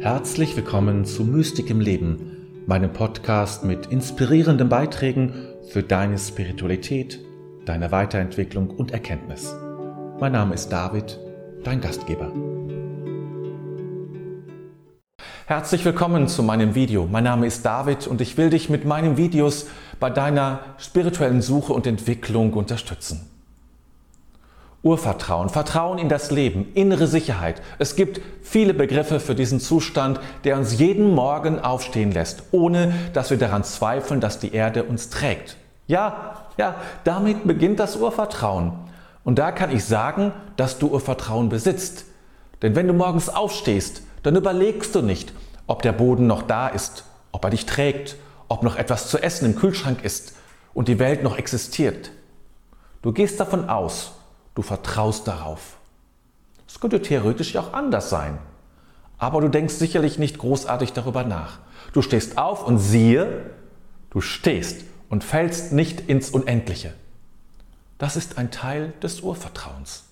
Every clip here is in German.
Herzlich willkommen zu Mystik im Leben, meinem Podcast mit inspirierenden Beiträgen für deine Spiritualität, deine Weiterentwicklung und Erkenntnis. Mein Name ist David, dein Gastgeber. Herzlich willkommen zu meinem Video. Mein Name ist David und ich will dich mit meinen Videos bei deiner spirituellen Suche und Entwicklung unterstützen. Urvertrauen, Vertrauen in das Leben, innere Sicherheit. Es gibt viele Begriffe für diesen Zustand, der uns jeden Morgen aufstehen lässt, ohne dass wir daran zweifeln, dass die Erde uns trägt. Ja, ja, damit beginnt das Urvertrauen. Und da kann ich sagen, dass du Urvertrauen besitzt. Denn wenn du morgens aufstehst, dann überlegst du nicht, ob der Boden noch da ist, ob er dich trägt, ob noch etwas zu essen im Kühlschrank ist und die Welt noch existiert. Du gehst davon aus, Du vertraust darauf. Es könnte theoretisch ja auch anders sein. Aber du denkst sicherlich nicht großartig darüber nach. Du stehst auf und siehe, du stehst und fällst nicht ins Unendliche. Das ist ein Teil des Urvertrauens.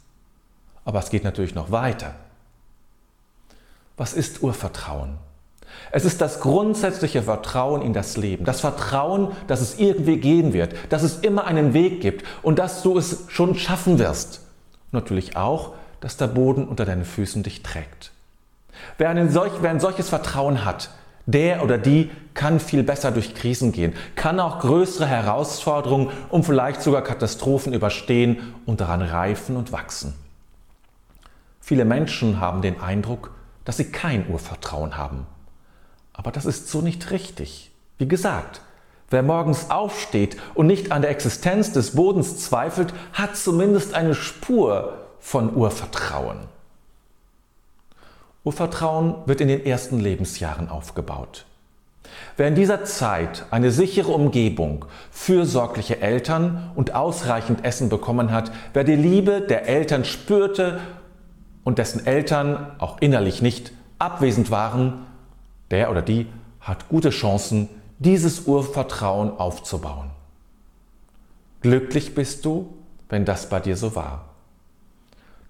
Aber es geht natürlich noch weiter. Was ist Urvertrauen? Es ist das grundsätzliche Vertrauen in das Leben. Das Vertrauen, dass es irgendwie gehen wird, dass es immer einen Weg gibt und dass du es schon schaffen wirst. Und natürlich auch, dass der Boden unter deinen Füßen dich trägt. Wer, einen solch, wer ein solches Vertrauen hat, der oder die kann viel besser durch Krisen gehen, kann auch größere Herausforderungen und vielleicht sogar Katastrophen überstehen und daran reifen und wachsen. Viele Menschen haben den Eindruck, dass sie kein Urvertrauen haben. Aber das ist so nicht richtig. Wie gesagt, wer morgens aufsteht und nicht an der Existenz des Bodens zweifelt, hat zumindest eine Spur von Urvertrauen. Urvertrauen wird in den ersten Lebensjahren aufgebaut. Wer in dieser Zeit eine sichere Umgebung, fürsorgliche Eltern und ausreichend Essen bekommen hat, wer die Liebe der Eltern spürte und dessen Eltern auch innerlich nicht abwesend waren, der oder die hat gute Chancen, dieses Urvertrauen aufzubauen. Glücklich bist du, wenn das bei dir so war.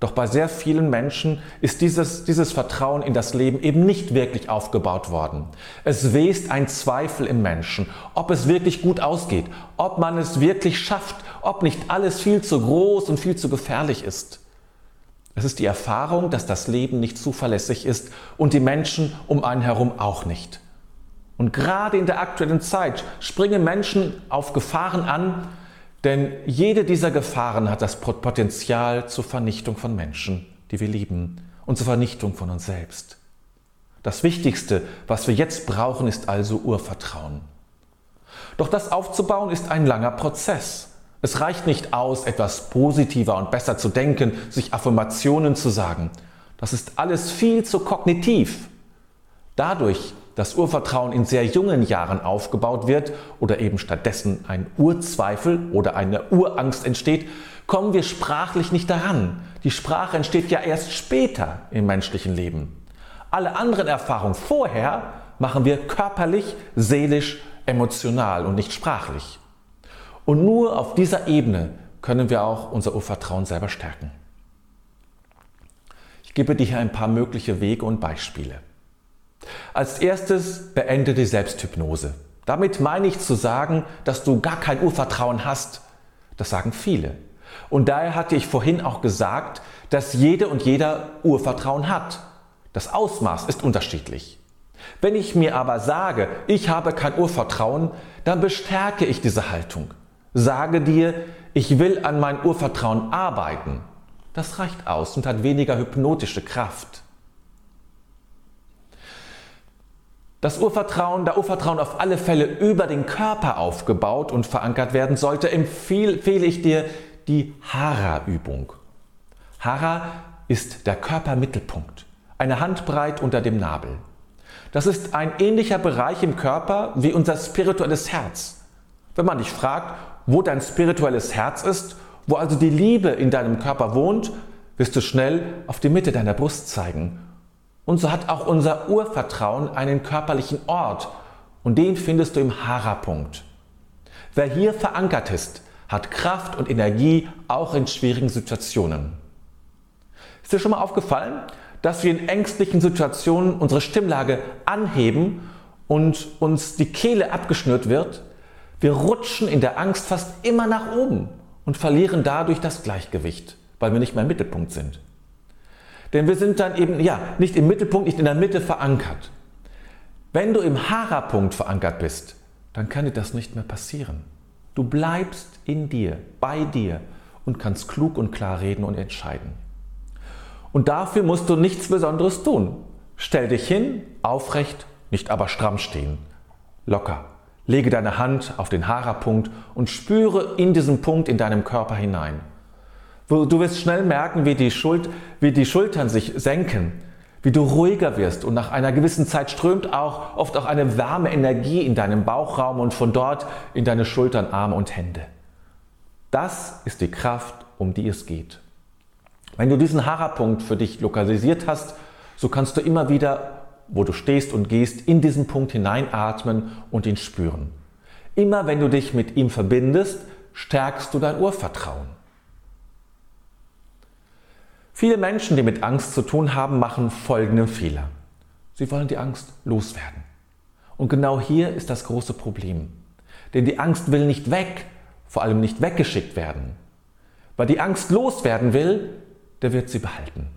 Doch bei sehr vielen Menschen ist dieses, dieses Vertrauen in das Leben eben nicht wirklich aufgebaut worden. Es west ein Zweifel im Menschen, ob es wirklich gut ausgeht, ob man es wirklich schafft, ob nicht alles viel zu groß und viel zu gefährlich ist. Es ist die Erfahrung, dass das Leben nicht zuverlässig ist und die Menschen um einen herum auch nicht. Und gerade in der aktuellen Zeit springen Menschen auf Gefahren an, denn jede dieser Gefahren hat das Potenzial zur Vernichtung von Menschen, die wir lieben, und zur Vernichtung von uns selbst. Das Wichtigste, was wir jetzt brauchen, ist also Urvertrauen. Doch das aufzubauen ist ein langer Prozess. Es reicht nicht aus, etwas positiver und besser zu denken, sich Affirmationen zu sagen. Das ist alles viel zu kognitiv. Dadurch, dass Urvertrauen in sehr jungen Jahren aufgebaut wird oder eben stattdessen ein Urzweifel oder eine Urangst entsteht, kommen wir sprachlich nicht daran. Die Sprache entsteht ja erst später im menschlichen Leben. Alle anderen Erfahrungen vorher machen wir körperlich, seelisch, emotional und nicht sprachlich. Und nur auf dieser Ebene können wir auch unser Urvertrauen selber stärken. Ich gebe dir hier ein paar mögliche Wege und Beispiele. Als erstes beende die Selbsthypnose. Damit meine ich zu sagen, dass du gar kein Urvertrauen hast. Das sagen viele. Und daher hatte ich vorhin auch gesagt, dass jede und jeder Urvertrauen hat. Das Ausmaß ist unterschiedlich. Wenn ich mir aber sage, ich habe kein Urvertrauen, dann bestärke ich diese Haltung. Sage dir, ich will an mein Urvertrauen arbeiten. Das reicht aus und hat weniger hypnotische Kraft. Das Urvertrauen, da Urvertrauen auf alle Fälle über den Körper aufgebaut und verankert werden sollte, empfehle ich dir die Hara-Übung. Hara ist der Körpermittelpunkt, eine Handbreit unter dem Nabel. Das ist ein ähnlicher Bereich im Körper wie unser spirituelles Herz. Wenn man dich fragt, wo dein spirituelles Herz ist, wo also die Liebe in deinem Körper wohnt, wirst du schnell auf die Mitte deiner Brust zeigen. Und so hat auch unser Urvertrauen einen körperlichen Ort und den findest du im Hara-Punkt. Wer hier verankert ist, hat Kraft und Energie auch in schwierigen Situationen. Ist dir schon mal aufgefallen, dass wir in ängstlichen Situationen unsere Stimmlage anheben und uns die Kehle abgeschnürt wird. Wir rutschen in der Angst fast immer nach oben und verlieren dadurch das Gleichgewicht, weil wir nicht mehr im Mittelpunkt sind. Denn wir sind dann eben ja nicht im Mittelpunkt, nicht in der Mitte verankert. Wenn du im Hara-Punkt verankert bist, dann kann dir das nicht mehr passieren. Du bleibst in dir, bei dir und kannst klug und klar reden und entscheiden. Und dafür musst du nichts Besonderes tun. Stell dich hin, aufrecht, nicht aber stramm stehen. Locker. Lege deine Hand auf den Hara-Punkt und spüre in diesen Punkt in deinem Körper hinein. Du wirst schnell merken, wie die, Schuld, wie die Schultern sich senken, wie du ruhiger wirst und nach einer gewissen Zeit strömt auch oft auch eine warme Energie in deinem Bauchraum und von dort in deine Schultern, Arme und Hände. Das ist die Kraft, um die es geht. Wenn du diesen Hara-Punkt für dich lokalisiert hast, so kannst du immer wieder, wo du stehst und gehst, in diesen Punkt hineinatmen und ihn spüren. Immer wenn du dich mit ihm verbindest, stärkst du dein Urvertrauen. Viele Menschen, die mit Angst zu tun haben, machen folgenden Fehler. Sie wollen die Angst loswerden. Und genau hier ist das große Problem. Denn die Angst will nicht weg, vor allem nicht weggeschickt werden. Wer die Angst loswerden will, der wird sie behalten.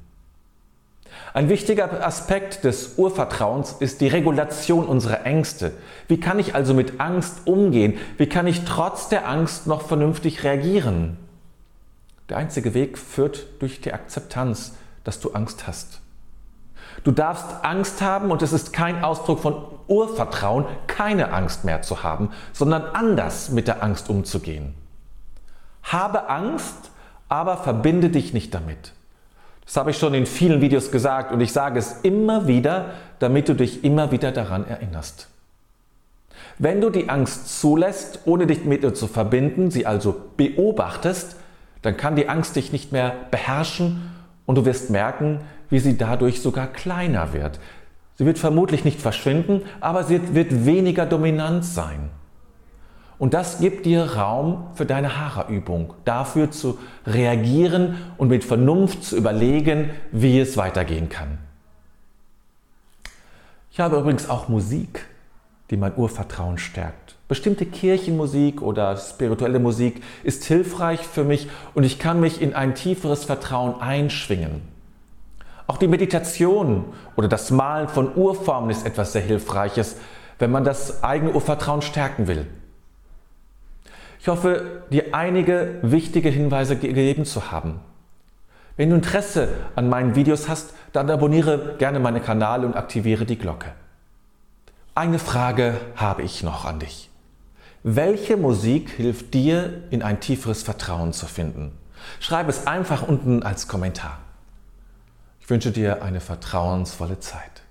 Ein wichtiger Aspekt des Urvertrauens ist die Regulation unserer Ängste. Wie kann ich also mit Angst umgehen? Wie kann ich trotz der Angst noch vernünftig reagieren? Der einzige Weg führt durch die Akzeptanz, dass du Angst hast. Du darfst Angst haben und es ist kein Ausdruck von Urvertrauen, keine Angst mehr zu haben, sondern anders mit der Angst umzugehen. Habe Angst, aber verbinde dich nicht damit. Das habe ich schon in vielen Videos gesagt und ich sage es immer wieder, damit du dich immer wieder daran erinnerst. Wenn du die Angst zulässt, ohne dich mit ihr zu verbinden, sie also beobachtest, dann kann die Angst dich nicht mehr beherrschen und du wirst merken, wie sie dadurch sogar kleiner wird. Sie wird vermutlich nicht verschwinden, aber sie wird weniger dominant sein. Und das gibt dir Raum für deine Hara-Übung, dafür zu reagieren und mit Vernunft zu überlegen, wie es weitergehen kann. Ich habe übrigens auch Musik, die mein Urvertrauen stärkt. Bestimmte Kirchenmusik oder spirituelle Musik ist hilfreich für mich und ich kann mich in ein tieferes Vertrauen einschwingen. Auch die Meditation oder das Malen von Urformen ist etwas sehr Hilfreiches, wenn man das eigene Urvertrauen stärken will. Ich hoffe, dir einige wichtige Hinweise gegeben zu haben. Wenn du Interesse an meinen Videos hast, dann abonniere gerne meinen Kanal und aktiviere die Glocke. Eine Frage habe ich noch an dich. Welche Musik hilft dir, in ein tieferes Vertrauen zu finden? Schreib es einfach unten als Kommentar. Ich wünsche dir eine vertrauensvolle Zeit.